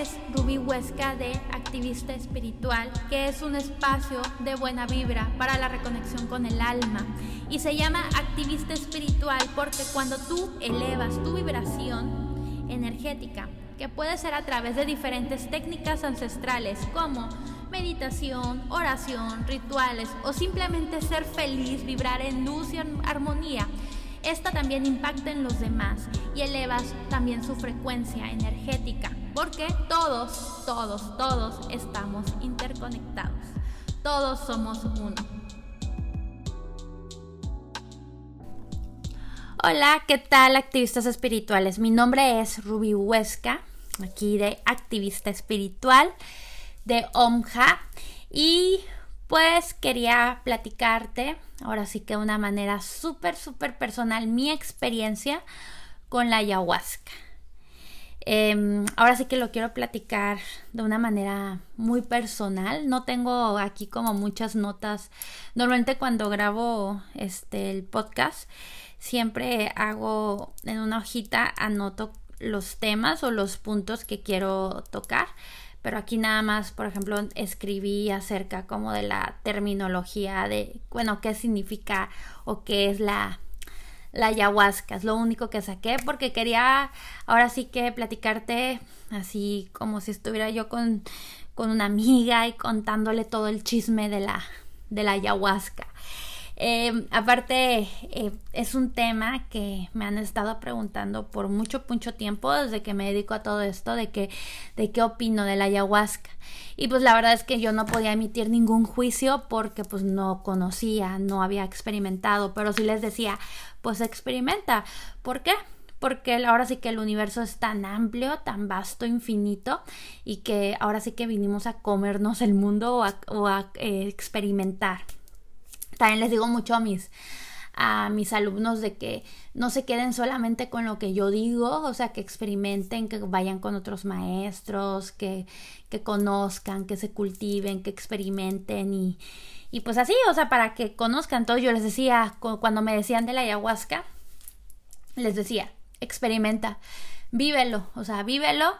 es Ruby Huesca de Activista Espiritual, que es un espacio de buena vibra para la reconexión con el alma. Y se llama Activista Espiritual porque cuando tú elevas tu vibración energética, que puede ser a través de diferentes técnicas ancestrales como meditación, oración, rituales o simplemente ser feliz, vibrar en luz y armonía, esta también impacta en los demás y elevas también su frecuencia energética, porque todos, todos, todos estamos interconectados. Todos somos uno. Hola, ¿qué tal activistas espirituales? Mi nombre es Ruby Huesca, aquí de Activista Espiritual de OMJA y pues quería platicarte, ahora sí que de una manera súper, súper personal, mi experiencia con la ayahuasca. Em, ahora sí que lo quiero platicar de una manera muy personal. No tengo aquí como muchas notas. Normalmente cuando grabo este el podcast siempre hago en una hojita anoto los temas o los puntos que quiero tocar pero aquí nada más, por ejemplo, escribí acerca como de la terminología de, bueno, qué significa o qué es la, la ayahuasca, es lo único que saqué porque quería ahora sí que platicarte así como si estuviera yo con, con una amiga y contándole todo el chisme de la, de la ayahuasca. Em, aparte, eh, es un tema que me han estado preguntando por mucho, mucho tiempo, desde que me dedico a todo esto, de que, de qué opino de la ayahuasca. Y pues la verdad es que yo no podía emitir ningún juicio porque pues no conocía, no había experimentado, pero sí les decía, pues experimenta. ¿Por qué? porque ahora sí que el universo es tan amplio, tan vasto, infinito, y que ahora sí que vinimos a comernos el mundo o a, eh, experimentar. También les digo mucho a mis, a mis alumnos de que no se queden solamente con lo que yo digo, o sea, que experimenten, que vayan con otros maestros, que, que conozcan, que se cultiven, que experimenten y, y pues así, o sea, para que conozcan todo. Yo les decía, cuando me decían de la ayahuasca, les decía, experimenta, vívelo, o sea, vívelo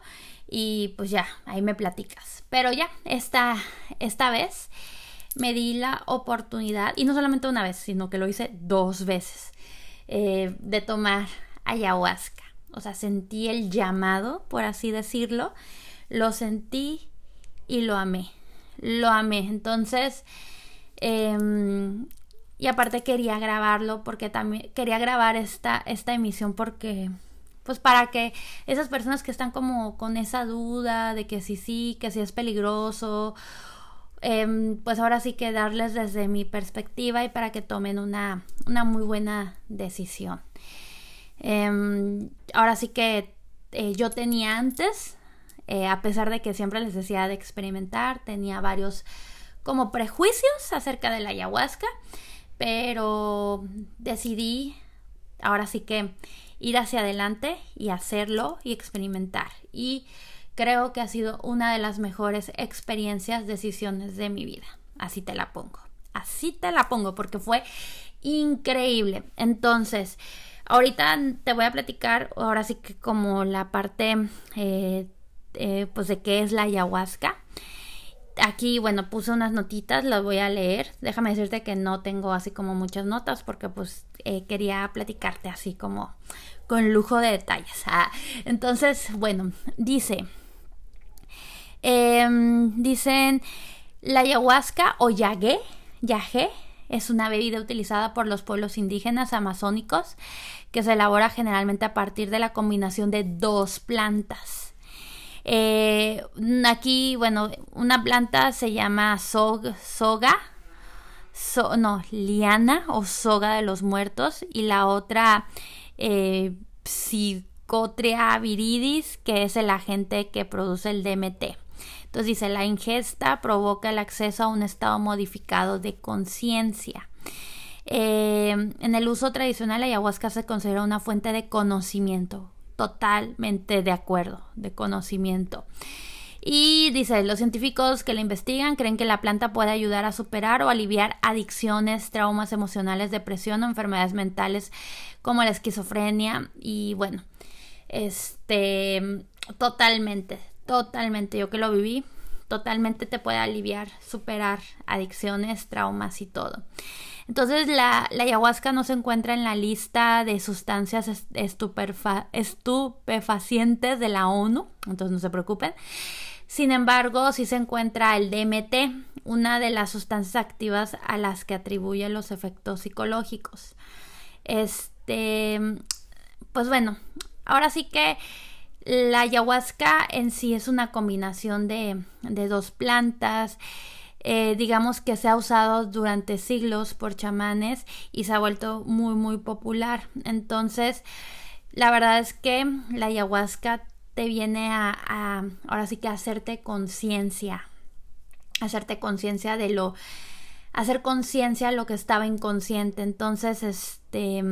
y pues ya, ahí me platicas. Pero ya, esta, esta vez me di la oportunidad, y no solamente una vez, sino que lo hice dos veces, eh, de tomar ayahuasca. O sea, sentí el llamado, por así decirlo, lo sentí y lo amé. Lo amé. Entonces, em, y aparte quería grabarlo porque también quería grabar esta, esta emisión porque pues para que esas personas que están como con esa duda de que si sí, que si es peligroso Em, pues ahora sí que darles desde mi perspectiva y para que tomen una, una muy buena decisión. Em, ahora sí que eh, yo tenía antes, eh, a pesar de que siempre les decía de experimentar, tenía varios como prejuicios acerca de la ayahuasca, pero decidí ahora sí que ir hacia adelante y hacerlo y experimentar. Y creo que ha sido una de las mejores experiencias, decisiones de mi vida. Así te la pongo. Así te la pongo porque fue increíble. Entonces, ahorita te voy a platicar, ahora sí que como la parte, eh, eh, pues de qué es la ayahuasca. Aquí, bueno, puse unas notitas, las voy a leer. Déjame decirte que no tengo así como muchas notas porque pues eh, quería platicarte así como con lujo de detalles. Ah, entonces, bueno, dice, Em, dicen la ayahuasca o yagué, yagé, es una bebida utilizada por los pueblos indígenas amazónicos que se elabora generalmente a partir de la combinación de dos plantas. Eh, aquí, bueno, una planta se llama soga, no, liana o soga de los muertos y la otra eh, psicotria viridis, que es el agente que produce el DMT. Entonces dice, la ingesta provoca el acceso a un estado modificado de conciencia. Eh, en el uso tradicional, la ayahuasca se considera una fuente de conocimiento. Totalmente de acuerdo, de conocimiento. Y dice, los científicos que la investigan creen que la planta puede ayudar a superar o aliviar adicciones, traumas emocionales, depresión o enfermedades mentales como la esquizofrenia. Y bueno, este, totalmente, totalmente, yo que lo viví, totalmente te puede aliviar, superar adicciones, traumas y todo. Entonces la, ayahuasca no se encuentra en la lista de sustancias estupefacientes de la ONU, entonces no se preocupen. Sin embargo, sí se encuentra el DMT, una de las sustancias activas a las que atribuye los efectos psicológicos. Este, pues bueno, ahora sí que la ayahuasca en sí es una combinación de, dos plantas. Eh, digamos que se ha usado durante siglos por chamanes y se ha vuelto muy muy popular. Entonces, la verdad es que la ayahuasca te viene a, ahora sí que hacerte conciencia, hacerte conciencia de lo, hacer conciencia lo que estaba inconsciente. Entonces, este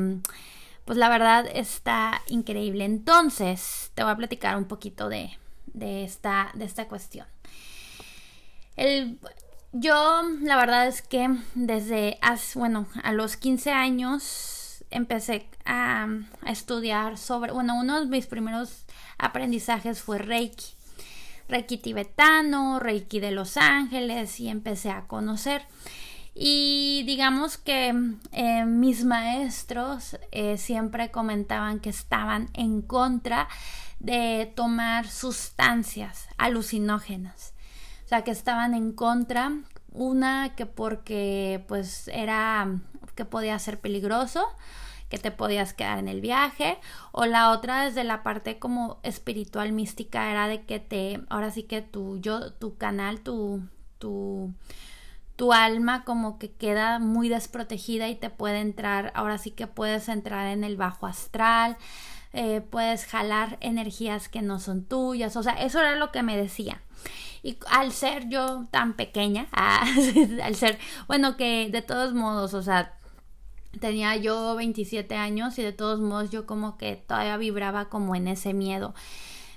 pues la verdad está increíble. Entonces, te voy a platicar un poquito de, esta, de esta cuestión. El, yo, la verdad es que desde, bueno, a los 15 años empecé a, a estudiar sobre, bueno, uno de mis primeros aprendizajes fue Reiki. Reiki tibetano, Reiki de Los Ángeles y empecé a conocer. Y digamos que eh, mis maestros eh, siempre comentaban que estaban en contra de tomar sustancias alucinógenas. O sea, que estaban en contra, una que porque pues era que podía ser peligroso, que te podías quedar en el viaje, o la otra desde la parte como espiritual mística era de que te, ahora sí que tu yo, tu canal, tu, tu tu alma como que queda muy desprotegida y te puede entrar, ahora sí que puedes entrar en el bajo astral, eh, puedes jalar energías que no son tuyas, o sea, eso era lo que me decía. Y al ser yo tan pequeña, ah, al ser, bueno, que de todos modos, o sea, tenía yo 27 años y de todos modos yo como que todavía vibraba como en ese miedo.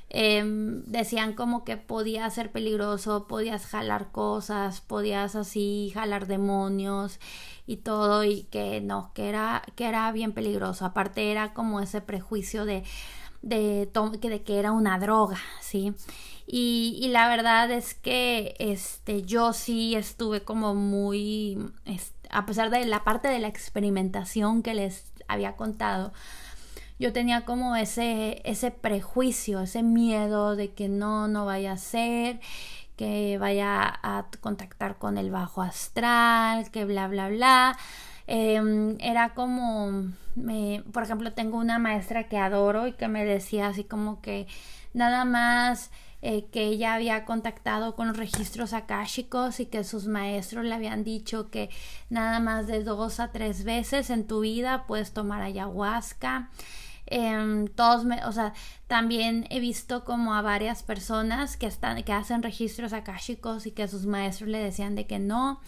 Em, decían como que podía ser peligroso, podías jalar cosas, podías así jalar demonios y todo y que no, que era, que era bien peligroso. Aparte era como ese prejuicio de, de, de que era una droga, ¿sí? Y, y, la verdad es que este, yo sí estuve como muy, a pesar de la parte de la experimentación que les había contado, yo tenía como ese, ese prejuicio, ese miedo de que no, no vaya a ser, que vaya a contactar con el bajo astral, que bla, bla, bla. Em, era como, me, por ejemplo, tengo una maestra que adoro y que me decía así como que nada más eh, que ella había contactado con los registros akáshicos y que sus maestros le habían dicho que nada más de dos a tres veces en tu vida puedes tomar ayahuasca Em, todos me, o sea, también he visto como a varias personas que están, que hacen registros akáshicos y que sus maestros le decían de que no,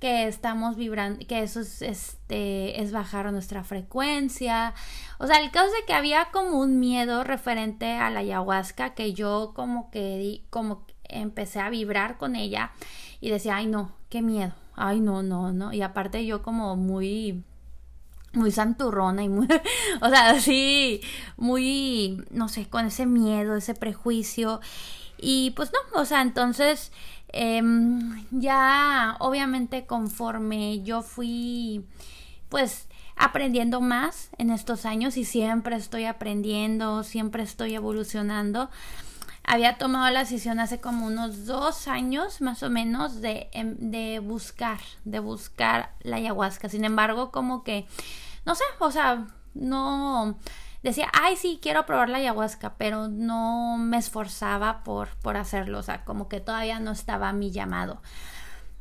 que estamos vibrando, que eso es, este, es bajar nuestra frecuencia. O sea, el caso de que había como un miedo referente a la ayahuasca que yo como que, como empecé a vibrar con ella y decía, ay no, qué miedo, ay no, no, no. Y aparte yo como muy muy santurrona y muy, o sea, así, muy, no sé, con ese miedo, ese prejuicio. Y pues no, o sea, entonces em, ya obviamente conforme yo fui, pues aprendiendo más en estos años y siempre estoy aprendiendo, siempre estoy evolucionando. Había tomado la decisión hace como unos dos años más o menos de, em, de buscar, de buscar la ayahuasca. Sin embargo, como que no sé, o sea, no decía, ay, sí, quiero probar la ayahuasca, pero no me esforzaba por, por hacerlo, o sea, como que todavía no estaba mi llamado.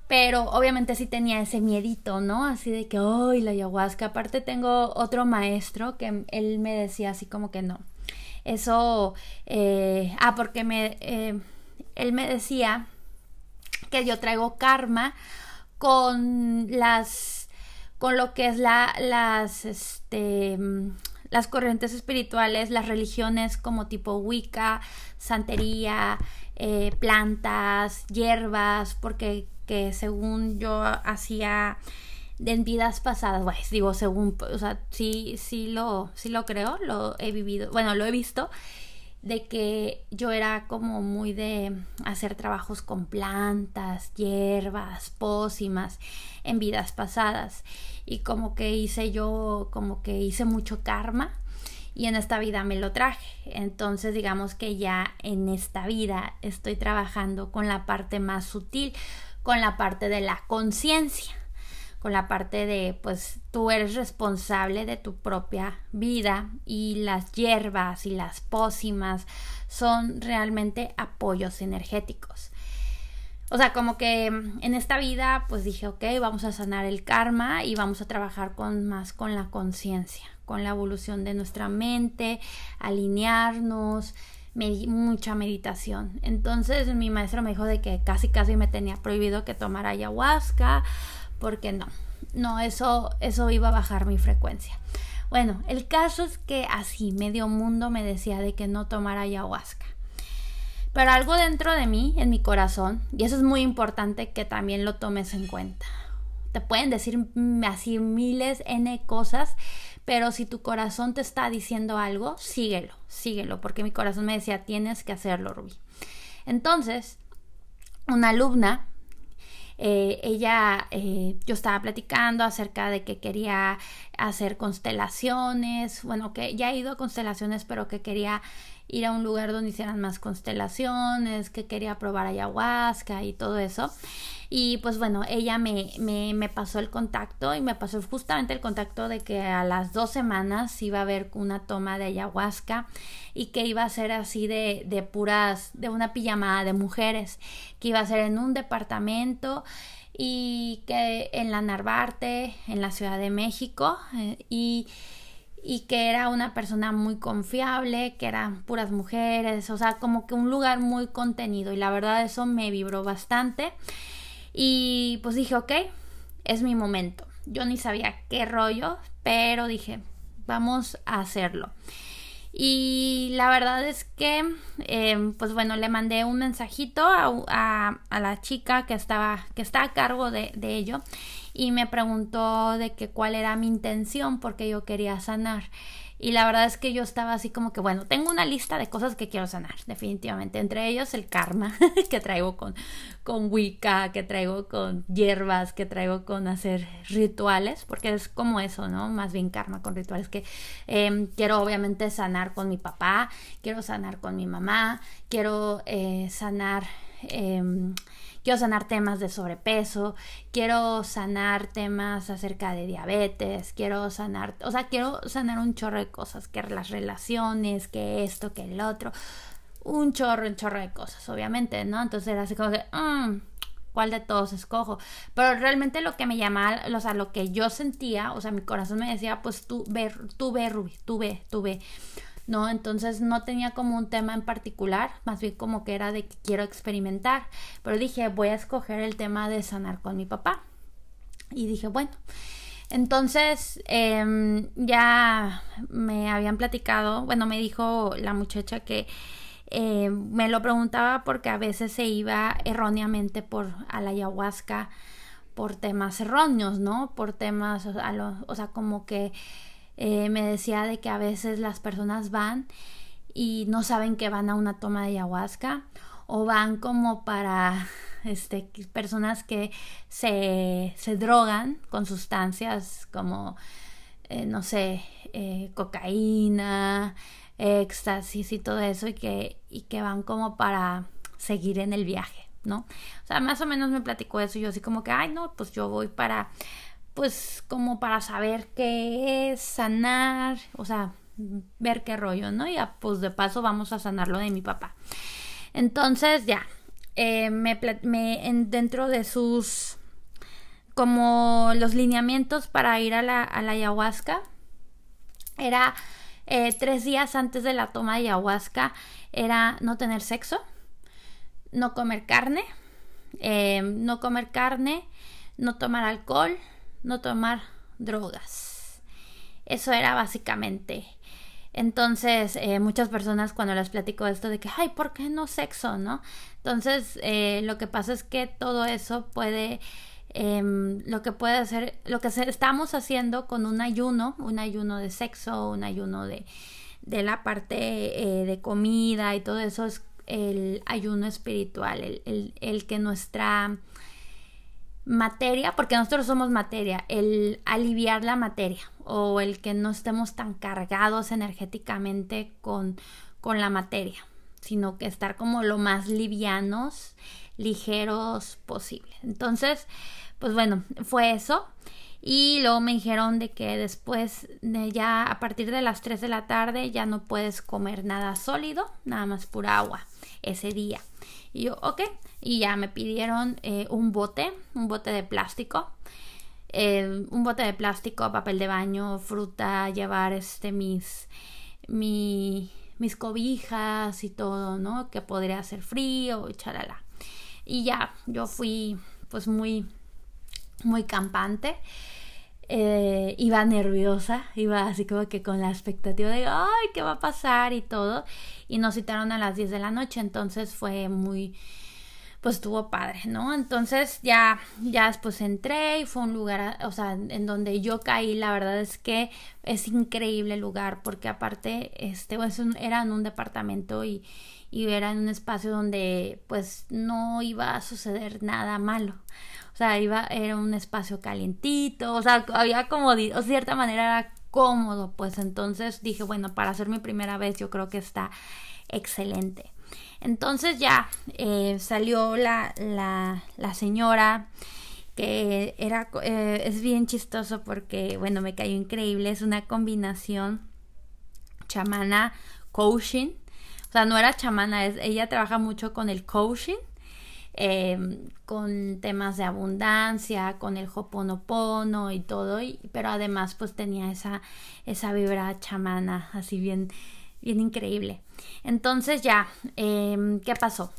Pero obviamente sí tenía ese miedito, ¿no? Así de que, ay, la ayahuasca. Aparte tengo otro maestro que él me decía así como que no. Eso, eh, ah, porque me, eh, él me decía que yo traigo karma con las con lo que es la, las, este, las corrientes espirituales, las religiones como tipo Wicca, santería, eh, plantas, hierbas, porque que según yo hacía en vidas pasadas, pues digo, según, o sea, sí, sí lo, sí lo creo, lo he vivido, bueno, lo he visto de que yo era como muy de hacer trabajos con plantas, hierbas, pócimas en vidas pasadas y como que hice yo como que hice mucho karma y en esta vida me lo traje. Entonces digamos que ya en esta vida estoy trabajando con la parte más sutil, con la parte de la conciencia con la parte de pues tú eres responsable de tu propia vida y las hierbas y las pócimas son realmente apoyos energéticos. O sea, como que en esta vida pues dije, ok, vamos a sanar el karma y vamos a trabajar con más con la conciencia, con la evolución de nuestra mente, alinearnos, mucha meditación. Entonces mi maestro me dijo de que casi casi me tenía prohibido que tomara ayahuasca porque no, no, eso, eso iba a bajar mi frecuencia. Bueno, el caso es que así medio mundo me decía de que no tomara ayahuasca. Pero algo dentro de mí, en mi corazón, y eso es muy importante que también lo tomes en cuenta. Te pueden decir así miles N cosas, pero si tu corazón te está diciendo algo, síguelo, síguelo, porque mi corazón me decía, tienes que hacerlo, Rubí. Entonces, una alumna eh, ella, eh, yo estaba platicando acerca de que quería hacer constelaciones, bueno, que ya he ido a constelaciones, pero que quería ir a un lugar donde hicieran más constelaciones, que quería probar ayahuasca y todo eso. Y pues bueno, ella me, me, pasó el contacto y me pasó justamente el contacto de que a las dos semanas iba a haber una toma de ayahuasca y que iba a ser así de, de puras, de una pijamada de mujeres, que iba a ser en un departamento y que en la Narvarte, en la Ciudad de México, eh, y y que era una persona muy confiable, que eran puras mujeres, o sea, como que un lugar muy contenido y la verdad eso me vibró bastante y pues dije, ok, es mi momento. Yo ni sabía qué rollo, pero dije, vamos a hacerlo. Y la verdad es que, em, pues bueno, le mandé un mensajito a, la chica que estaba, que está a cargo de, de ello y me preguntó de que cuál era mi intención porque yo quería sanar. Y la verdad es que yo estaba así como que, bueno, tengo una lista de cosas que quiero sanar, definitivamente. Entre ellos el karma que traigo con, con Wicca, que traigo con hierbas, que traigo con hacer rituales, porque es como eso, ¿no? Más bien karma con rituales que em, quiero obviamente sanar con mi papá, quiero sanar con mi mamá, quiero eh, sanar... Em, quiero sanar temas de sobrepeso, quiero sanar temas acerca de diabetes, quiero sanar, o sea, quiero sanar un chorro de cosas, que las relaciones, que esto, que el otro, un chorro, un chorro de cosas, obviamente, ¿no? Entonces era así como que, mm, ¿cuál de todos escojo? Pero realmente lo que me llamaba, o sea, lo que yo sentía, o sea, mi corazón me decía, pues tú ve, tú ve, Ruby, tú ve, tú ve. ¿No? Entonces no tenía como un tema en particular, más bien como que era de que quiero experimentar, pero dije, voy a escoger el tema de sanar con mi papá. Y dije, bueno, entonces em, ya me habían platicado, bueno, me dijo la muchacha que eh, me lo preguntaba porque a veces se iba erróneamente por a la ayahuasca por temas erróneos, ¿no? Por temas, o sea, como que eh, me decía de que a veces las personas van y no saben que van a una toma de ayahuasca o van como para este, personas que se, se drogan con sustancias como, eh, no sé, eh, cocaína, éxtasis y todo eso y que, y que van como para seguir en el viaje, ¿no? O sea, más o menos me platicó eso y yo así como que, ay, no, pues yo voy para pues como para saber qué es sanar, o sea, ver qué rollo, ¿no? Y pues de paso vamos a sanar lo de mi papá. Entonces ya, eh, me, dentro de sus, como los lineamientos para ir a la, ayahuasca, era eh, tres días antes de la toma de ayahuasca, era no tener sexo, no comer carne, eh, no comer carne, no tomar alcohol, no tomar drogas. Eso era básicamente. Entonces, eh, muchas personas cuando les platico esto de que, ay, ¿por qué no sexo? ¿No? Entonces, eh, lo que pasa es que todo eso puede, em, lo que puede hacer, lo que estamos haciendo con un ayuno, un ayuno de sexo, un ayuno de, de la parte eh, de comida y todo eso es el ayuno espiritual, el, el, que nuestra materia, porque nosotros somos materia, el aliviar la materia o el que no estemos tan cargados energéticamente con, con la materia, sino que estar como lo más livianos, ligeros posible. Entonces, pues bueno, fue eso. Y luego me dijeron de que después, de ya a partir de las 3 de la tarde, ya no puedes comer nada sólido, nada más pura agua ese día. Y yo, ok. Y ya me pidieron eh, un bote, un bote de plástico. Eh, un bote de plástico, papel de baño, fruta, llevar este mis, mis cobijas y todo, ¿no? Que podría hacer frío, chalala. Y ya, yo fui pues muy, muy campante. Eh, iba nerviosa, iba así como que con la expectativa de, ay, ¿qué va a pasar? y todo. Y nos citaron a las 10 de la noche, entonces fue muy, pues estuvo padre, ¿no? Entonces ya, ya después entré y fue un lugar, o sea, en donde yo caí, la verdad es que es increíble el lugar, porque aparte, este, pues, era en un departamento y, y era en un espacio donde pues no iba a suceder nada malo. O sea, iba, era un espacio calientito, o sea, había como, o cierta manera era cómodo, pues entonces dije, bueno, para hacer mi primera vez yo creo que está excelente. Entonces ya eh, salió la, la, señora que era, eh, es bien chistoso porque, bueno, me cayó increíble, es una combinación chamana coaching, o sea, no era chamana, es, ella trabaja mucho con el coaching Em, con temas de abundancia, con el hoponopono y todo, pero además pues tenía esa, esa vibra chamana así bien, bien increíble. Entonces ya, em, ¿qué pasó?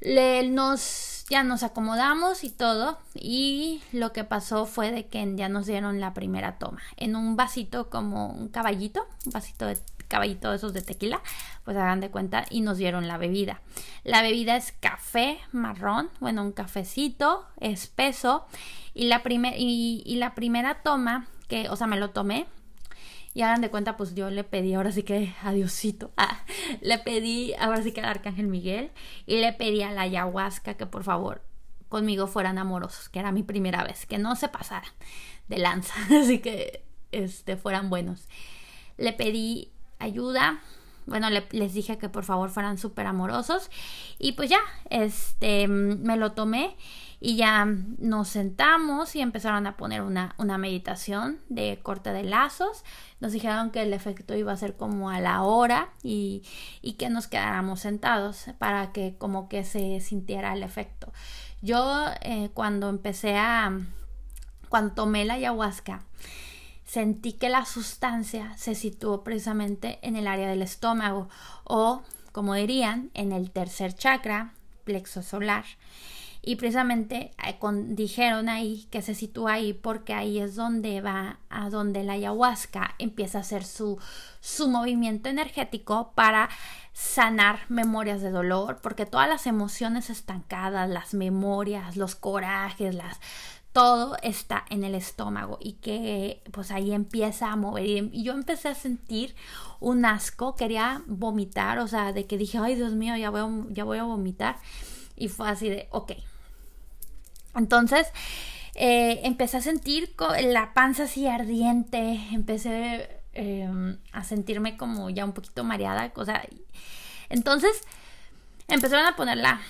Le, nos, ya nos acomodamos y todo, y lo que pasó fue de que ya nos dieron la primera toma, en un vasito como un caballito, un vasito de caballito esos de tequila, pues hagan de cuenta y nos dieron la bebida. La bebida es café marrón, bueno, un cafecito espeso y la, y, y la primera toma que, o sea, me lo tomé, y hagan de cuenta, pues yo le pedí, ahora sí que adiosito, ah, le pedí, ahora sí que al Arcángel Miguel, y le pedí a la ayahuasca que por favor conmigo fueran amorosos, que era mi primera vez, que no se pasaran de lanza, así que este, fueran buenos. Le pedí ayuda. Bueno, les dije que por favor fueran súper amorosos. Y pues ya, este, me lo tomé y ya nos sentamos y empezaron a poner una, una meditación de corte de lazos. Nos dijeron que el efecto iba a ser como a la hora y, y que nos quedáramos sentados para que como que se sintiera el efecto. Yo eh, cuando empecé a, cuando tomé la ayahuasca, sentí que la sustancia se situó precisamente en el área del estómago o, como dirían, en el tercer chakra, plexo solar. Y precisamente eh, dijeron ahí que se sitúa ahí porque ahí es donde va, a donde la ayahuasca empieza a hacer su, su movimiento energético para sanar memorias de dolor, porque todas las emociones estancadas, las memorias, los corajes, las todo está en el estómago y que pues ahí empieza a mover y yo empecé a sentir un asco, quería vomitar, o sea, de que dije, ay Dios mío, ya voy a, ya voy a vomitar y fue así de, ok. Entonces eh, empecé a sentir la panza así ardiente, empecé em, a sentirme como ya un poquito mareada, o sea, entonces empezaron a ponerla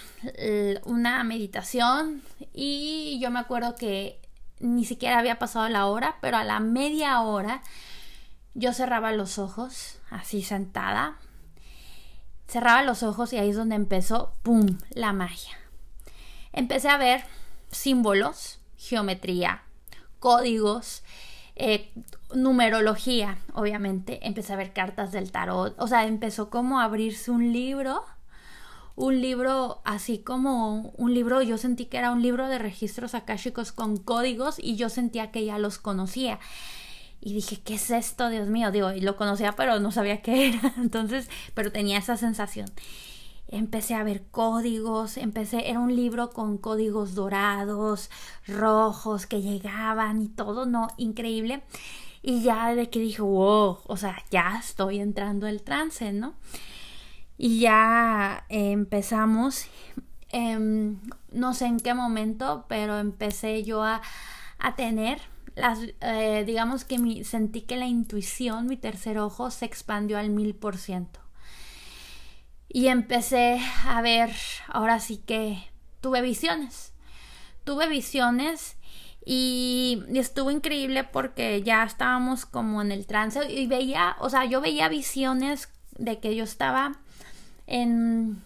una meditación y yo me acuerdo que ni siquiera había pasado la hora, pero a la media hora yo cerraba los ojos, así sentada. Cerraba los ojos y ahí es donde empezó, ¡pum!, la magia. Empecé a ver símbolos, geometría, códigos, eh, numerología, obviamente. Empecé a ver cartas del tarot. O sea, empezó como a abrirse un libro un libro así como un libro, yo sentí que era un libro de registros akáshicos con códigos y yo sentía que ya los conocía. Y dije, ¿qué es esto, Dios mío? Digo, y lo conocía, pero no sabía qué era. Entonces, pero tenía esa sensación. Empecé a ver códigos, empecé, era un libro con códigos dorados, rojos que llegaban y todo, no, increíble. Y ya de que dije, wow, o sea, ya estoy entrando el trance, ¿no? Y ya empezamos, em, no sé en qué momento, pero empecé yo a, a tener las, eh, digamos que mi, sentí que la intuición, mi tercer ojo, se expandió al mil por ciento. Y empecé a ver, ahora sí que tuve visiones. Tuve visiones y, estuvo increíble porque ya estábamos como en el trance y veía, o sea, yo veía visiones de que yo estaba en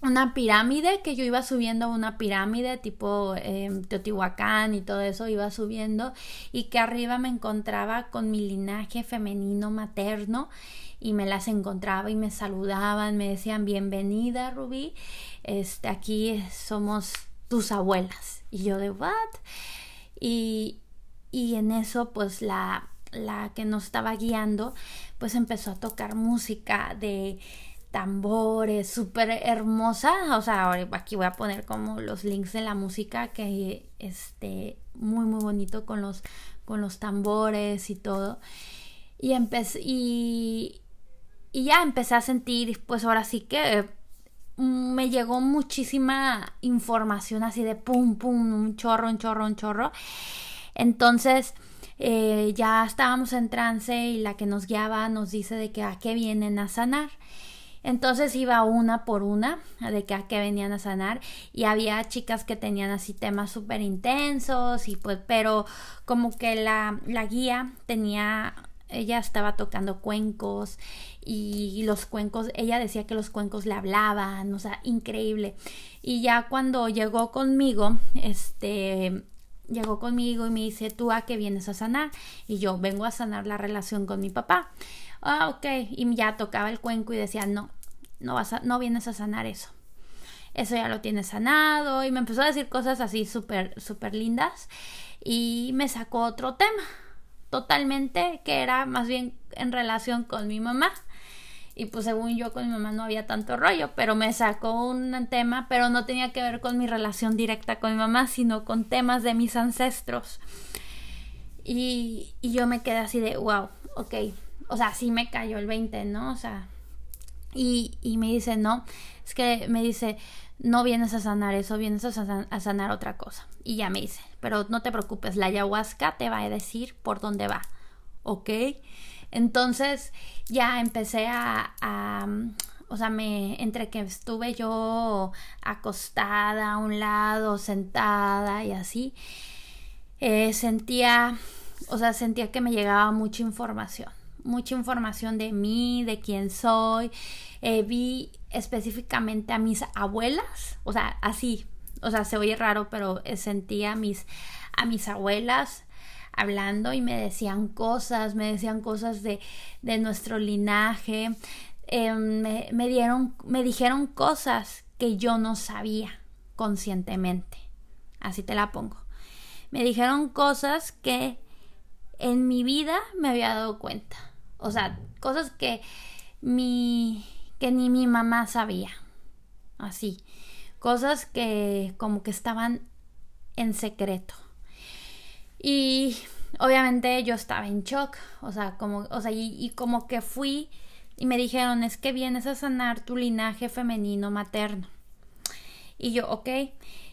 una pirámide, que yo iba subiendo una pirámide tipo em, Teotihuacán y todo eso, iba subiendo y que arriba me encontraba con mi linaje femenino materno y me las encontraba y me saludaban, me decían bienvenida Rubí, este, aquí somos tus abuelas. Y yo de what? Y, y en eso pues la, la que nos estaba guiando pues empezó a tocar música de tambores, súper hermosa. O sea, aquí voy a poner como los links de la música que este muy muy bonito con los con los tambores y todo. Y empecé y, y ya empecé a sentir, pues ahora sí que mm, me llegó muchísima información así de pum pum, un chorro, un chorro, un chorro. Entonces, eh, ya estábamos en trance y la que nos guiaba nos dice de que a qué vienen a sanar. Entonces iba una por una de que a qué venían a sanar y había chicas que tenían así temas súper intensos y pues pero como que la, la guía tenía ella estaba tocando cuencos y los cuencos, ella decía que los cuencos le hablaban, o sea, increíble. Y ya cuando llegó conmigo, este, llegó conmigo y me dice, ¿tú a qué vienes a sanar? Y yo vengo a sanar la relación con mi papá. Ah, ok. Y ya tocaba el cuenco y decía, no, no, vas a, no vienes a sanar eso. Eso ya lo tienes sanado. Y me empezó a decir cosas así súper, súper lindas. Y me sacó otro tema. Totalmente, que era más bien en relación con mi mamá. Y pues según yo con mi mamá no había tanto rollo, pero me sacó un tema, pero no tenía que ver con mi relación directa con mi mamá, sino con temas de mis ancestros. Y, y yo me quedé así de, wow, ok, o sea, sí me cayó el 20, ¿no? O sea, y, y me dice, no, es que me dice, no vienes a sanar eso, vienes a, sanar otra cosa. Y ya me dice, pero no te preocupes, la ayahuasca te va a decir por dónde va, ¿ok? Entonces ya empecé a, o sea, me, entre que estuve yo acostada a un lado, sentada y así, eh, sentía, o sea, sentía que me llegaba mucha información mucha información de mí, de quién soy. Eh, vi específicamente a mis abuelas, o sea, así, o sea, se oye raro, pero sentía a mis, a mis abuelas hablando y me decían cosas, me decían cosas de, de nuestro linaje, me, me, dieron, me dijeron cosas que yo no sabía conscientemente, así te la pongo. Me dijeron cosas que en mi vida me había dado cuenta. O sea, cosas que mi que ni mi mamá sabía. Así. Cosas que como que estaban en secreto. Y obviamente yo estaba en shock, o sea, como o sea, y, y como que fui y me dijeron, "Es que vienes a sanar tu linaje femenino materno." Y yo, ok.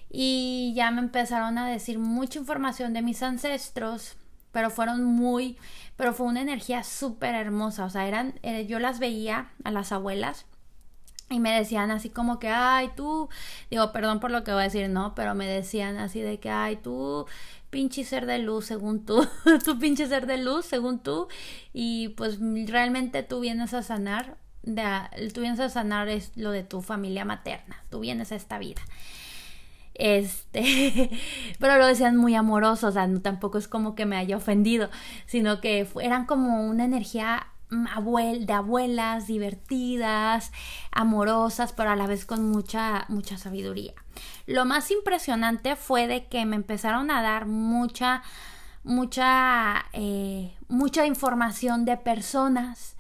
Y ya me empezaron a decir mucha información de mis ancestros, pero fueron muy, pero fue una energía súper hermosa, o sea, eran, eh, yo las veía a las abuelas y me decían así como que, ay, tú, digo, perdón por lo que voy a decir, no, pero me decían así de que, ay, tú, pinche ser de luz, según tú, tú pinche ser de luz, según tú, y pues realmente tú vienes a sanar, de, tú vienes a sanar es lo de tu familia materna, tú vienes a esta vida. Este, pero lo decían muy amoroso, o sea, no, tampoco es como que me haya ofendido, sino que eran como una energía de abuelas divertidas, amorosas, pero a la vez con mucha, mucha sabiduría. Lo más impresionante fue de que me empezaron a dar mucha, mucha, eh, mucha información de personas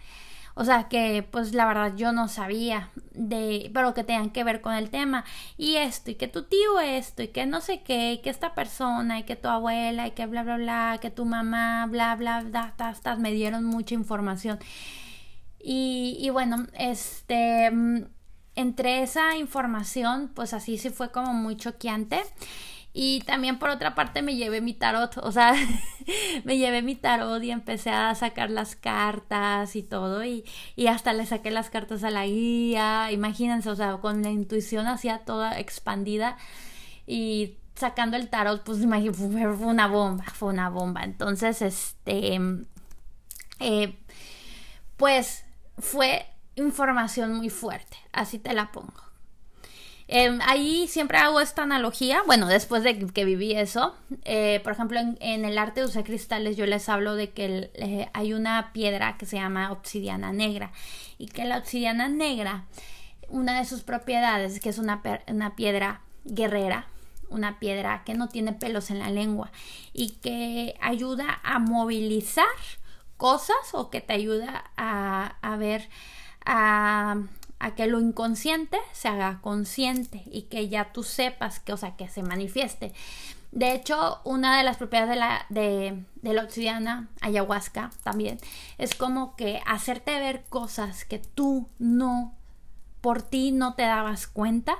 o sea, que pues la verdad yo no sabía de, pero que tenían que ver con el tema. Y esto, y que tu tío esto, y que no sé qué, y que esta persona, y que tu abuela, y que bla, bla, bla, que tu mamá, bla, bla, bla, hasta me dieron mucha información. Y, y bueno, este, mm, entre esa información, pues así sí fue como muy choqueante. Y también por otra parte me llevé mi tarot, o sea, me llevé mi tarot y empecé a sacar las cartas y todo y, y, hasta le saqué las cartas a la guía, imagínense, o sea, con la intuición hacía toda expandida y sacando el tarot, pues fue, una bomba, fue una bomba. Entonces, este, eh, pues fue información muy fuerte, así te la pongo. Em, ahí siempre hago esta analogía, bueno, después de que viví eso, eh, por ejemplo, en, el arte de usar cristales yo les hablo de que eh, hay una piedra que se llama obsidiana negra y que la obsidiana negra, una de sus propiedades es que es una, una piedra guerrera, una piedra que no tiene pelos en la lengua y que ayuda a movilizar cosas o que te ayuda a, a ver a, a que lo inconsciente se haga consciente y que ya tú sepas que, o sea, que se manifieste. De hecho, una de las propiedades de la, de, de la obsidiana, ayahuasca también, es como que hacerte ver cosas que tú no, por ti no te dabas cuenta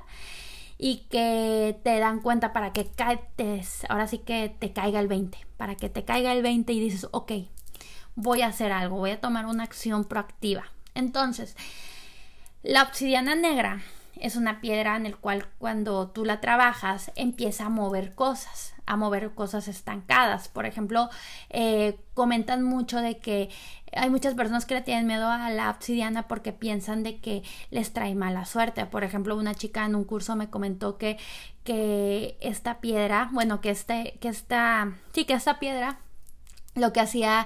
y que te dan cuenta para que caes, ahora sí que te caiga el 20, para que te caiga el 20 y dices, ok, voy a hacer algo, voy a tomar una acción proactiva. Entonces, la obsidiana negra es una piedra en el cual cuando tú la trabajas empieza a mover cosas, a mover cosas estancadas. Por ejemplo, eh, comentan mucho de que hay muchas personas que le tienen miedo a la obsidiana porque piensan de que les trae mala suerte. Por ejemplo, una chica en un curso me comentó que, que esta piedra, bueno, que este, que esta, sí, que esta piedra lo que hacía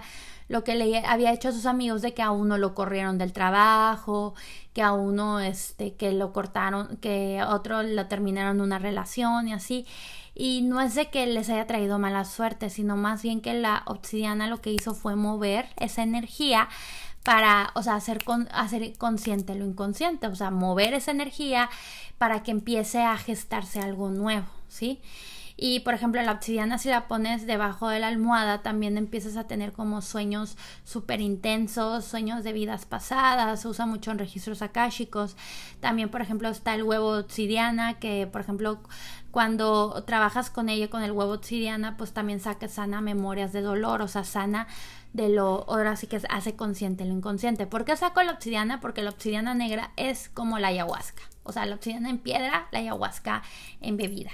lo que le había hecho a sus amigos de que a uno lo corrieron del trabajo, que a uno este que lo cortaron, que a otro lo terminaron una relación y así. Y no es de que les haya traído mala suerte, sino más bien que la obsidiana lo que hizo fue mover esa energía para, o sea, hacer, hacer consciente lo inconsciente, o sea, mover esa energía para que empiece a gestarse algo nuevo, ¿sí? Y por ejemplo, la obsidiana si la pones debajo de la almohada, también empiezas a tener como sueños súper intensos, sueños de vidas pasadas, se usa mucho en registros akáshicos. También, por ejemplo, está el huevo obsidiana, que por ejemplo, cuando trabajas con ella, con el huevo obsidiana, pues también saca sana memorias de dolor, o sea, sana de lo, ahora sí que hace consciente lo inconsciente. ¿Por qué saco la obsidiana? Porque la obsidiana negra es como la ayahuasca, o sea, la obsidiana en piedra, la ayahuasca en bebida.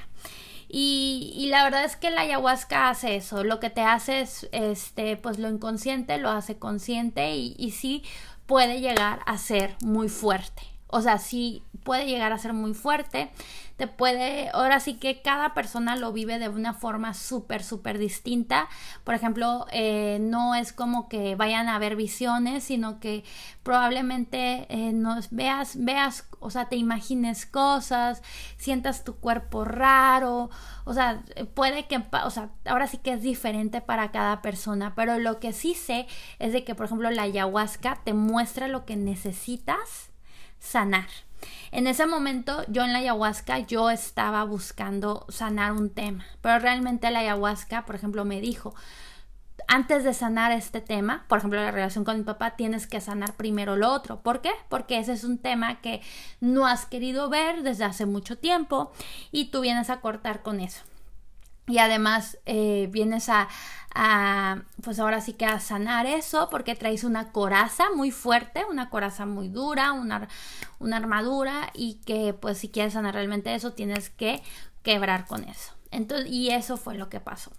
Y, la verdad es que la ayahuasca hace eso, lo que te hace es, este, pues lo inconsciente lo hace consciente y, y sí puede llegar a ser muy fuerte. O sea, sí puede llegar a ser muy fuerte te puede, ahora sí que cada persona lo vive de una forma súper, súper distinta. Por ejemplo, eh, no es como que vayan a ver visiones, sino que probablemente eh, nos veas, veas, o sea, te imagines cosas, sientas tu cuerpo raro, o sea, puede que, o sea, ahora sí que es diferente para cada persona, pero lo que sí sé es de que, por ejemplo, la ayahuasca te muestra lo que necesitas sanar. En ese momento yo en la ayahuasca yo estaba buscando sanar un tema, pero realmente la ayahuasca, por ejemplo, me dijo, antes de sanar este tema, por ejemplo, la relación con mi papá, tienes que sanar primero lo otro. ¿Por qué? Porque ese es un tema que no has querido ver desde hace mucho tiempo y tú vienes a cortar con eso y además eh, vienes a, pues ahora sí que a sanar eso porque traes una coraza muy fuerte, una coraza muy dura, una, una armadura y que pues si quieres sanar realmente eso tienes que quebrar con eso. Entonces, y eso fue lo que pasó.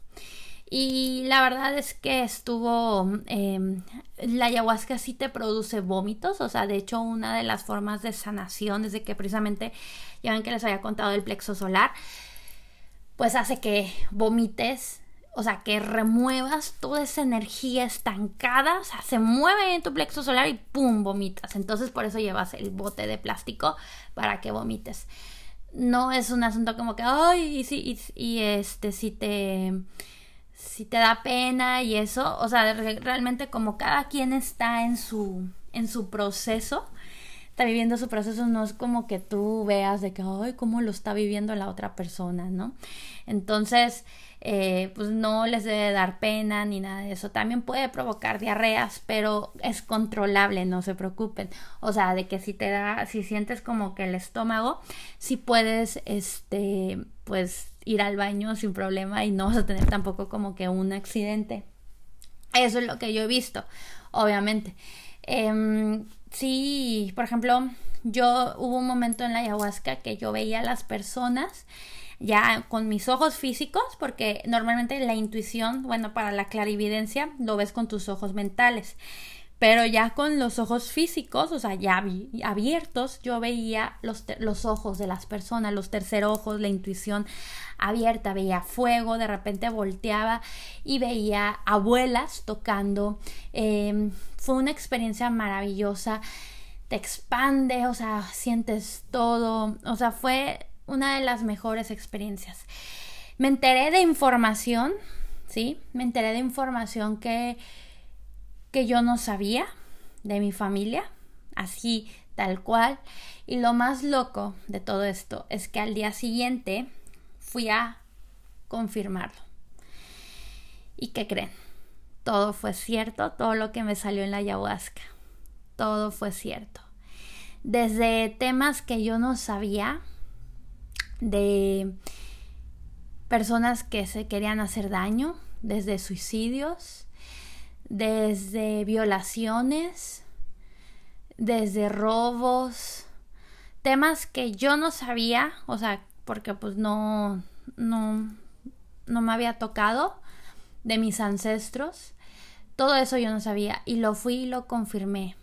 Y la verdad es que estuvo, em, la ayahuasca sí te produce vómitos, o sea, de hecho una de las formas de sanación es de que precisamente, ya ven que les había contado el plexo solar, pues hace que vomites, o sea, que remuevas toda esa energía estancada, o sea, se mueve en tu plexo solar y ¡pum! vomitas. Entonces por eso llevas el bote de plástico para que vomites. No es un asunto como que, ay, y, si, y, este, si te, si te da pena y eso, o sea, realmente como cada quien está en su, en su proceso, está viviendo su proceso, no es como que tú veas de que, ay, cómo lo está viviendo la otra persona, ¿no? Entonces, eh, pues no les debe dar pena ni nada de eso. También puede provocar diarreas, pero es controlable, no se preocupen. O sea, de que si te da, si sientes como que el estómago, si puedes, este, pues ir al baño sin problema y no vas a tener tampoco como que un accidente. Eso es lo que yo he visto, obviamente. Eh, sí, por ejemplo, yo hubo un momento en la ayahuasca que yo veía a las personas ya con mis ojos físicos, porque normalmente la intuición, bueno, para la clarividencia lo ves con tus ojos mentales. Pero ya con los ojos físicos, o sea, ya abiertos, yo veía los, los ojos de las personas, los tercer ojos, la intuición abierta, veía fuego, de repente volteaba y veía abuelas tocando. Em, fue una experiencia maravillosa, te expande, o sea, sientes todo, o sea, fue una de las mejores experiencias. Me enteré de información, ¿sí? Me enteré de información que, que yo no sabía de mi familia, así tal cual. Y lo más loco de todo esto es que al día siguiente fui a confirmarlo. ¿Y qué creen? Todo fue cierto, todo lo que me salió en la ayahuasca. Todo fue cierto. Desde temas que yo no sabía, de personas que se querían hacer daño, desde suicidios, desde violaciones, desde robos, temas que yo no sabía, o sea, porque pues no, no, no me había tocado de mis ancestros. Todo eso yo no sabía y lo fui y lo confirmé.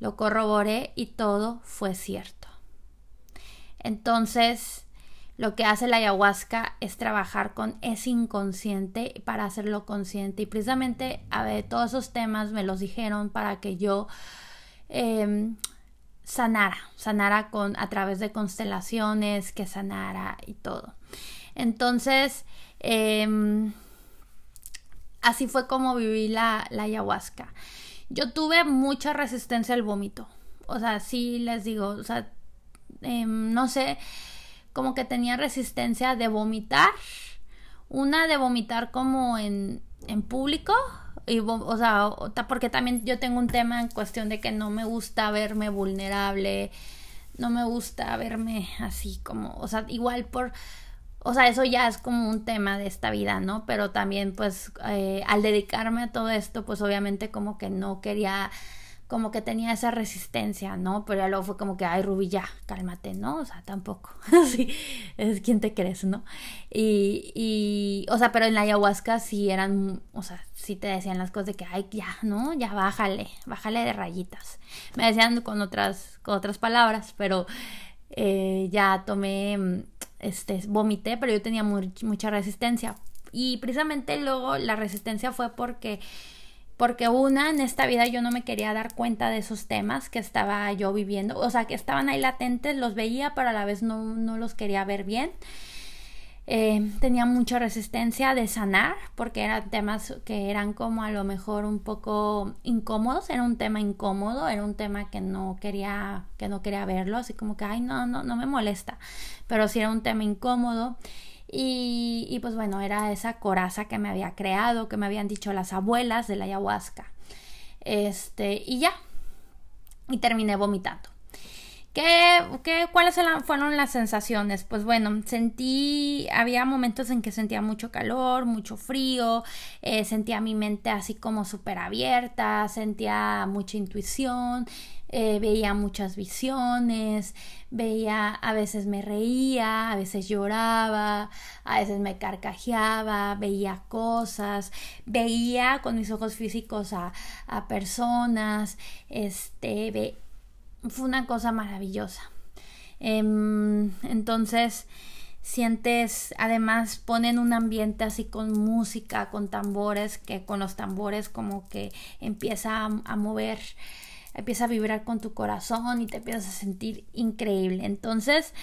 Lo corroboré y todo fue cierto. Entonces, lo que hace la ayahuasca es trabajar con ese inconsciente para hacerlo consciente. Y precisamente, a ver, todos esos temas me los dijeron para que yo em, sanara, sanara con, a través de constelaciones, que sanara y todo. Entonces, em, así fue como viví la, la ayahuasca. Yo tuve mucha resistencia al vómito. O sea, sí les digo, o sea, Em, no sé, como que tenía resistencia de vomitar. Una de vomitar como en, en público. Y, o sea, porque también yo tengo un tema en cuestión de que no me gusta verme vulnerable. No me gusta verme así como, o sea, igual por, o sea, eso ya es como un tema de esta vida, ¿no? Pero también pues eh, al dedicarme a todo esto, pues obviamente como que no quería como que tenía esa resistencia, ¿no? Pero luego fue como que, ay, Ruby, ya, cálmate, ¿no? O sea, tampoco. sí, es quien te crees, ¿no? Y, y, o sea, pero en la ayahuasca sí eran, o sea, sí te decían las cosas de que, ay, ya, ¿no? Ya bájale, bájale de rayitas. Me decían con otras, con otras palabras, pero eh, ya tomé, este, vomité, pero yo tenía mucha resistencia. Y precisamente luego la resistencia fue porque porque una, en esta vida yo no me quería dar cuenta de esos temas que estaba yo viviendo, o sea, que estaban ahí latentes, los veía, pero a la vez no, no los quería ver bien. Eh, tenía mucha resistencia de sanar porque eran temas que eran como a lo mejor un poco incómodos era un tema incómodo era un tema que no quería que no quería verlo así como que ay no no no me molesta pero sí era un tema incómodo y, pues bueno, era esa coraza que me había creado, que me habían dicho las abuelas de la ayahuasca. Este, y ya. Y terminé vomitando. ¿Qué, qué, cuáles fueron las sensaciones? Pues bueno, sentí, había momentos en que sentía mucho calor, mucho frío, eh, sentía mi mente así como súper abierta, sentía mucha intuición, eh, veía muchas visiones, veía, a veces me reía, a veces lloraba, a veces me carcajeaba, veía cosas, veía con mis ojos físicos a, a personas, este, fue una cosa maravillosa. Em, entonces, sientes, además ponen un ambiente así con música, con tambores, que con los tambores como que empieza a mover empieza a vibrar con tu corazón y te empiezas a sentir increíble. Entonces,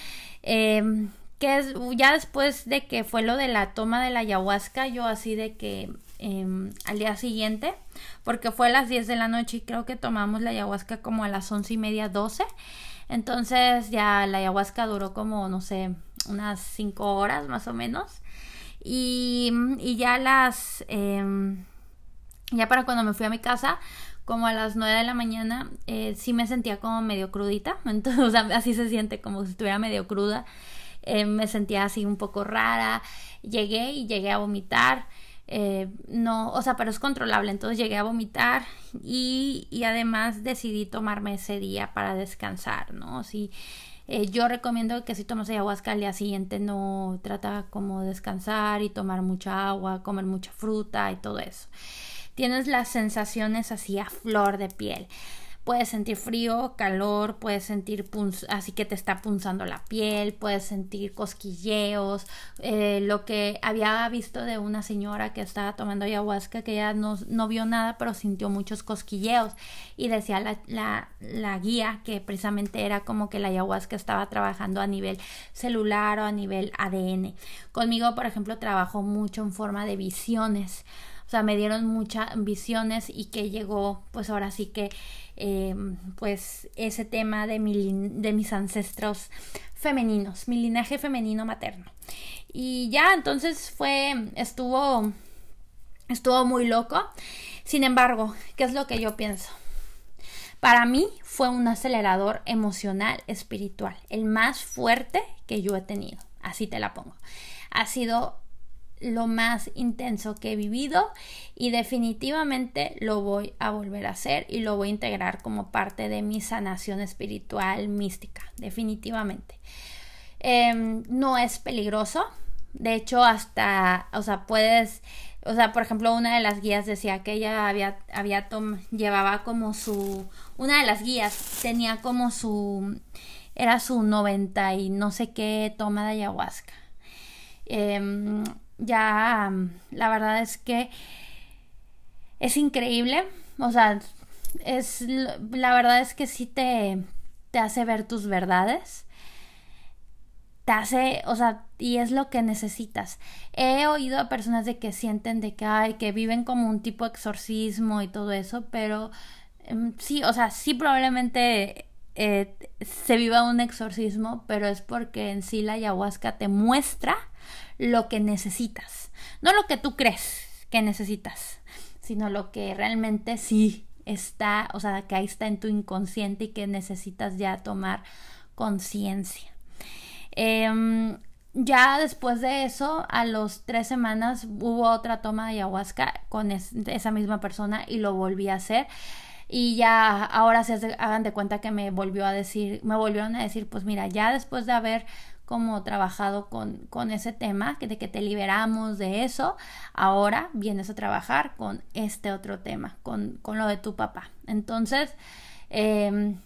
eh, que es, ya después de que fue lo de la toma de la ayahuasca, yo así de que em, al día siguiente, porque fue a las 10 de la noche y creo que tomamos la ayahuasca como a las once y media, 12. Entonces ya la ayahuasca duró como, no sé, unas 5 horas más o menos. Y, y ya las... Em, ya para cuando me fui a mi casa, como a las 9 de la mañana, eh, sí me sentía como medio crudita. Entonces, o sea, así se siente, como si estuviera medio cruda. Eh, me sentía así un poco rara. Llegué y llegué a vomitar. Eh, no, o sea, pero es controlable. Entonces llegué a vomitar y, y además decidí tomarme ese día para descansar, ¿no? Sí. yo recomiendo que si tomas ayahuasca al día siguiente no trata como descansar y tomar mucha agua, comer mucha fruta y todo eso tienes las sensaciones así a flor de piel. Puedes sentir frío, calor, puedes sentir así que te está punzando la piel, puedes sentir cosquilleos. Eh, lo que había visto de una señora que estaba tomando ayahuasca, que ya no, no vio nada, pero sintió muchos cosquilleos. Y decía la, la, la guía que precisamente era como que la ayahuasca estaba trabajando a nivel celular o a nivel ADN. Conmigo, por ejemplo, trabajo mucho en forma de visiones. O sea, me dieron muchas visiones y que llegó, pues ahora sí que, eh, pues ese tema de, mi, de mis ancestros femeninos, mi linaje femenino materno. Y ya, entonces fue, estuvo, estuvo muy loco. Sin embargo, ¿qué es lo que yo pienso? Para mí fue un acelerador emocional, espiritual, el más fuerte que yo he tenido. Así te la pongo. Ha sido lo más intenso que he vivido y definitivamente lo voy a volver a hacer y lo voy a integrar como parte de mi sanación espiritual mística, definitivamente. Em, no es peligroso, de hecho hasta, o sea, puedes, o sea, por ejemplo, una de las guías decía que ella había, había llevaba como su, una de las guías tenía como su, era su 90 y no sé qué toma de ayahuasca. Eh, ya la verdad es que es increíble, o sea, es la verdad es que sí te, te hace ver tus verdades. Te hace, o sea, y es lo que necesitas. He oído a personas de que sienten de que hay, que viven como un tipo exorcismo y todo eso, pero em, sí, o sea, sí probablemente eh, se viva un exorcismo, pero es porque en sí la ayahuasca te muestra lo que necesitas. No lo que tú crees que necesitas, sino lo que realmente sí está, o sea, que ahí está en tu inconsciente y que necesitas ya tomar conciencia. Em, ya después de eso, a los tres semanas hubo otra toma de ayahuasca con esa misma persona y lo volví a hacer. Y ya ahora se hagan de cuenta que me volvió a decir, me volvieron a decir, pues mira, ya después de haber como trabajado con, con ese tema, de que te liberamos de eso, ahora vienes a trabajar con este otro tema, con, con lo de tu papá. Entonces, em,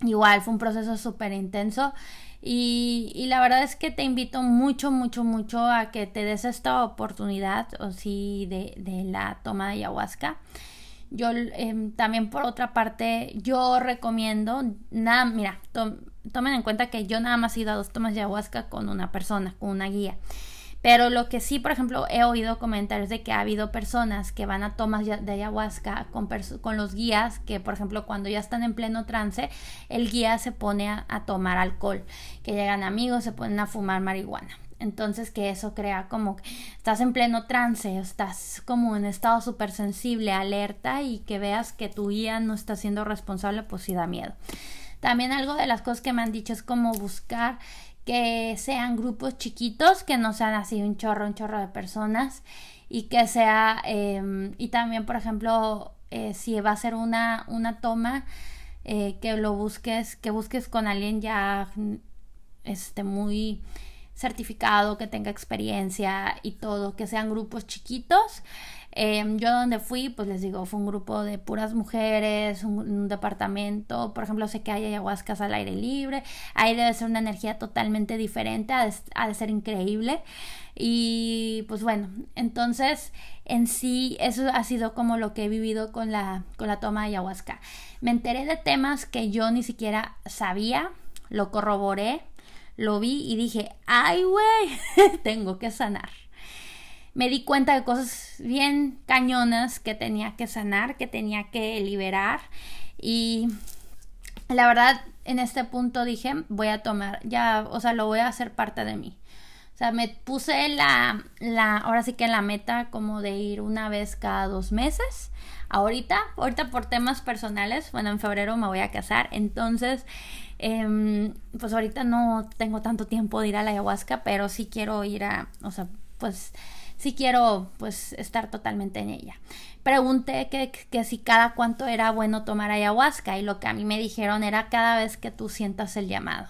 igual fue un proceso súper intenso. Y, y, la verdad es que te invito mucho, mucho, mucho a que te des esta oportunidad, o sí, de, de la toma de ayahuasca. Yo em, también por otra parte, yo recomiendo, nada, mira, tomen en cuenta que yo nada más he ido a dos tomas de ayahuasca con una persona, con una guía. Pero lo que sí, por ejemplo, he oído comentarios de que ha habido personas que van a tomas de ayahuasca con, con los guías, que por ejemplo cuando ya están en pleno trance, el guía se pone a, a tomar alcohol, que llegan amigos, se ponen a fumar marihuana. Entonces que eso crea como que estás en pleno trance, estás como en estado súper sensible, alerta y que veas que tu guía no está siendo responsable, pues sí da miedo. También algo de las cosas que me han dicho es como buscar que sean grupos chiquitos, que no sean así un chorro, un chorro de personas y que sea, em, y también por ejemplo, eh, si va a ser una, una toma, eh, que lo busques, que busques con alguien ya este muy certificado, que tenga experiencia y todo, que sean grupos chiquitos. Em, yo donde fui, pues les digo, fue un grupo de puras mujeres, un, departamento, por ejemplo, sé que hay ayahuascas al aire libre, ahí debe ser una energía totalmente diferente, ha de, ser increíble. Y pues bueno, entonces en sí eso ha sido como lo que he vivido con la, con la toma de ayahuasca. Me enteré de temas que yo ni siquiera sabía, lo corroboré, lo vi y dije, ay, güey, tengo que sanar. Me di cuenta de cosas bien cañonas que tenía que sanar, que tenía que liberar y la verdad en este punto dije, voy a tomar, ya, o sea, lo voy a hacer parte de mí. O sea, me puse la, la, ahora sí que la meta como de ir una vez cada dos meses. Ahorita, ahorita por temas personales, bueno, en febrero me voy a casar, entonces, em, pues ahorita no tengo tanto tiempo de ir a la ayahuasca, pero sí quiero ir a, o sea, pues sí quiero pues estar totalmente en ella. Pregunté que, que, si cada cuánto era bueno tomar ayahuasca y lo que a mí me dijeron era cada vez que tú sientas el llamado.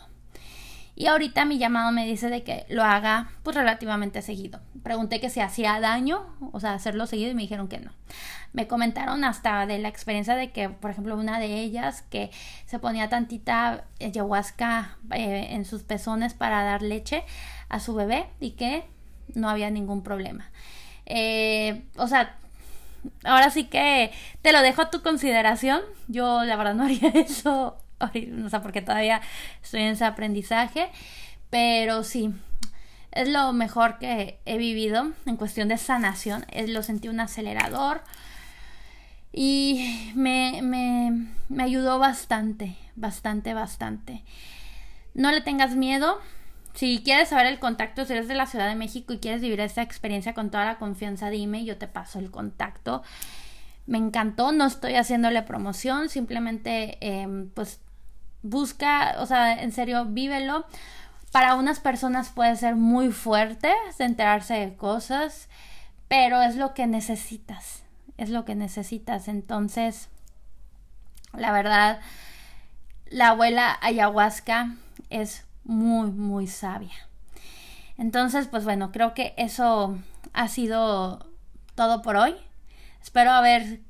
Y ahorita mi llamado me dice de que lo haga pues relativamente seguido. Pregunté que si hacía daño, o sea, hacerlo seguido y me dijeron que no. Me comentaron hasta de la experiencia de que, por ejemplo, una de ellas que se ponía tantita ayahuasca eh, en sus pezones para dar leche a su bebé y que no había ningún problema. Eh, o sea, ahora sí que te lo dejo a tu consideración. Yo la verdad no haría eso, o sea, porque todavía estoy en ese aprendizaje, pero sí. Es lo mejor que he vivido en cuestión de sanación. Lo sentí un acelerador y me, me, me ayudó bastante, bastante, bastante. No le tengas miedo, si quieres saber el contacto, si eres de la Ciudad de México y quieres vivir esta experiencia con toda la confianza, dime, yo te paso el contacto. Me encantó, no estoy haciéndole promoción, simplemente em, pues busca, o sea, en serio, vívelo. Para unas personas puede ser muy fuerte enterarse de cosas, pero es lo que necesitas, es lo que necesitas. Entonces, la verdad, la abuela ayahuasca es muy, muy sabia. Entonces, pues bueno, creo que eso ha sido todo por hoy. Espero haber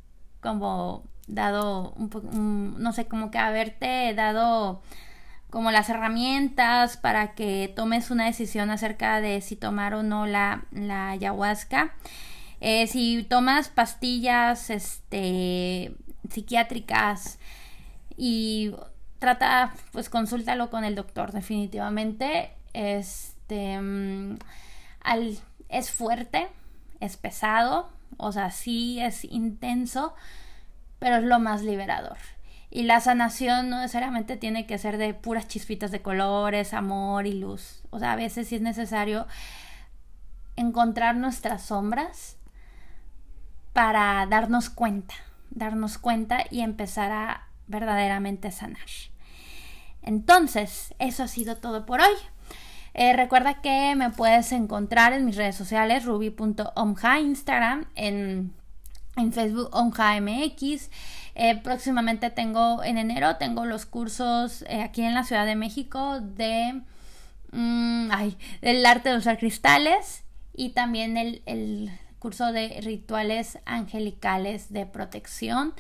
como dado no sé, como que haberte dado como las herramientas para que tomes una decisión acerca de si tomar o no la, la ayahuasca. Eh, si tomas pastillas este, psiquiátricas y trata, pues consúltalo con el doctor, definitivamente. Este, mm, es fuerte, es pesado, o sea, sí es intenso, pero es lo más liberador. Y la sanación no necesariamente tiene que ser de puras chispitas de colores, amor y luz. O sea, a veces sí es necesario encontrar nuestras sombras para darnos cuenta, darnos cuenta y empezar a verdaderamente sanar. Entonces, eso ha sido todo por hoy. Eh, recuerda que me puedes encontrar en mis redes sociales, ruby.omja, Instagram, en, en Facebook omjamx. Eh, próximamente tengo, en enero, tengo los cursos eh, aquí en la Ciudad de México de, mm, ay, del arte de usar cristales y también el, el curso de rituales angelicales de protección.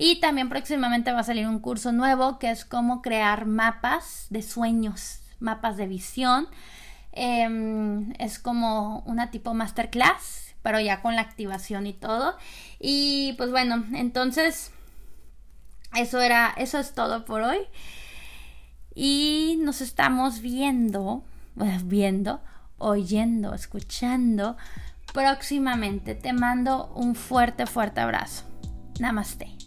Y también próximamente va a salir un curso nuevo que es cómo crear mapas de sueños, mapas de visión. Em, es como una tipo masterclass, pero ya con la activación y todo. Y pues bueno, entonces eso era, eso es todo por hoy. Y nos estamos viendo, viendo, oyendo, escuchando próximamente. Te mando un fuerte, fuerte abrazo. Namaste.